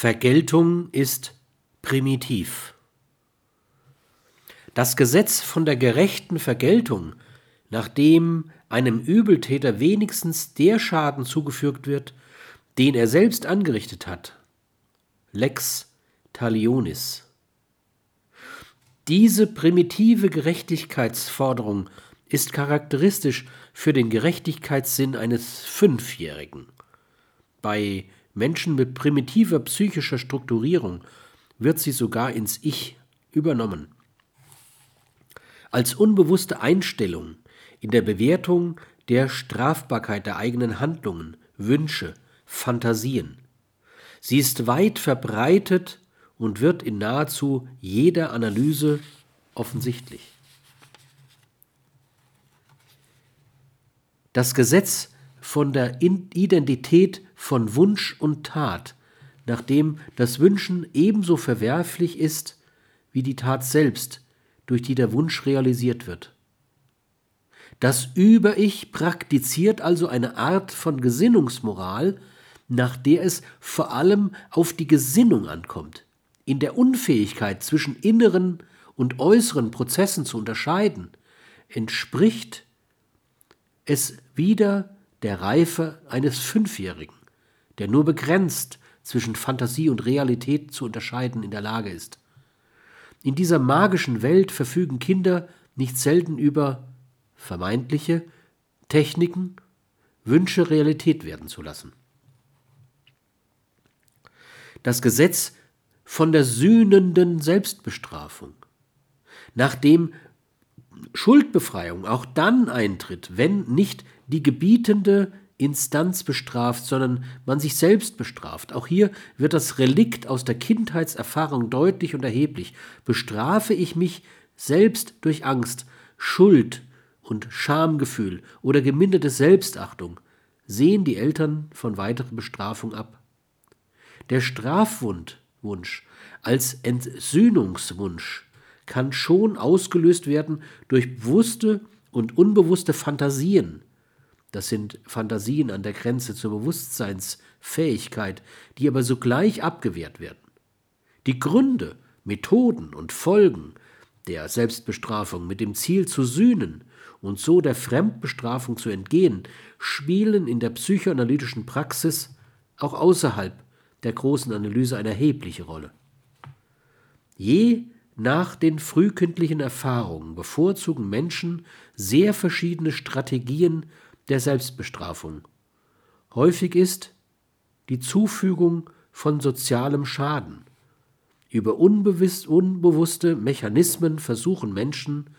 Vergeltung ist primitiv. Das Gesetz von der gerechten Vergeltung, nachdem einem Übeltäter wenigstens der Schaden zugefügt wird, den er selbst angerichtet hat. Lex talionis. Diese primitive Gerechtigkeitsforderung ist charakteristisch für den Gerechtigkeitssinn eines Fünfjährigen. Bei Menschen mit primitiver psychischer Strukturierung wird sie sogar ins Ich übernommen. Als unbewusste Einstellung in der Bewertung der Strafbarkeit der eigenen Handlungen, Wünsche, Fantasien. Sie ist weit verbreitet und wird in nahezu jeder Analyse offensichtlich. Das Gesetz von der Identität von Wunsch und Tat, nachdem das Wünschen ebenso verwerflich ist wie die Tat selbst, durch die der Wunsch realisiert wird. Das Über-Ich praktiziert also eine Art von Gesinnungsmoral, nach der es vor allem auf die Gesinnung ankommt in der Unfähigkeit zwischen inneren und äußeren Prozessen zu unterscheiden, entspricht es wieder der Reife eines Fünfjährigen, der nur begrenzt zwischen Fantasie und Realität zu unterscheiden in der Lage ist. In dieser magischen Welt verfügen Kinder nicht selten über vermeintliche Techniken, Wünsche Realität werden zu lassen. Das Gesetz von der sühnenden Selbstbestrafung, nachdem Schuldbefreiung auch dann eintritt, wenn nicht die gebietende Instanz bestraft, sondern man sich selbst bestraft. Auch hier wird das Relikt aus der Kindheitserfahrung deutlich und erheblich. Bestrafe ich mich selbst durch Angst, Schuld und Schamgefühl oder geminderte Selbstachtung, sehen die Eltern von weiterer Bestrafung ab. Der Strafwund Wunsch, als Entsühnungswunsch kann schon ausgelöst werden durch bewusste und unbewusste Fantasien. Das sind Fantasien an der Grenze zur Bewusstseinsfähigkeit, die aber sogleich abgewehrt werden. Die Gründe, Methoden und Folgen der Selbstbestrafung mit dem Ziel zu sühnen und so der Fremdbestrafung zu entgehen, spielen in der psychoanalytischen Praxis auch außerhalb der großen Analyse eine erhebliche Rolle. Je nach den frühkindlichen Erfahrungen bevorzugen Menschen sehr verschiedene Strategien der Selbstbestrafung. Häufig ist die Zufügung von sozialem Schaden. Über unbewusste Mechanismen versuchen Menschen,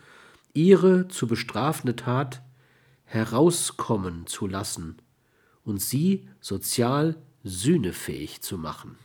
ihre zu bestrafende Tat herauskommen zu lassen und sie sozial sühnefähig zu machen.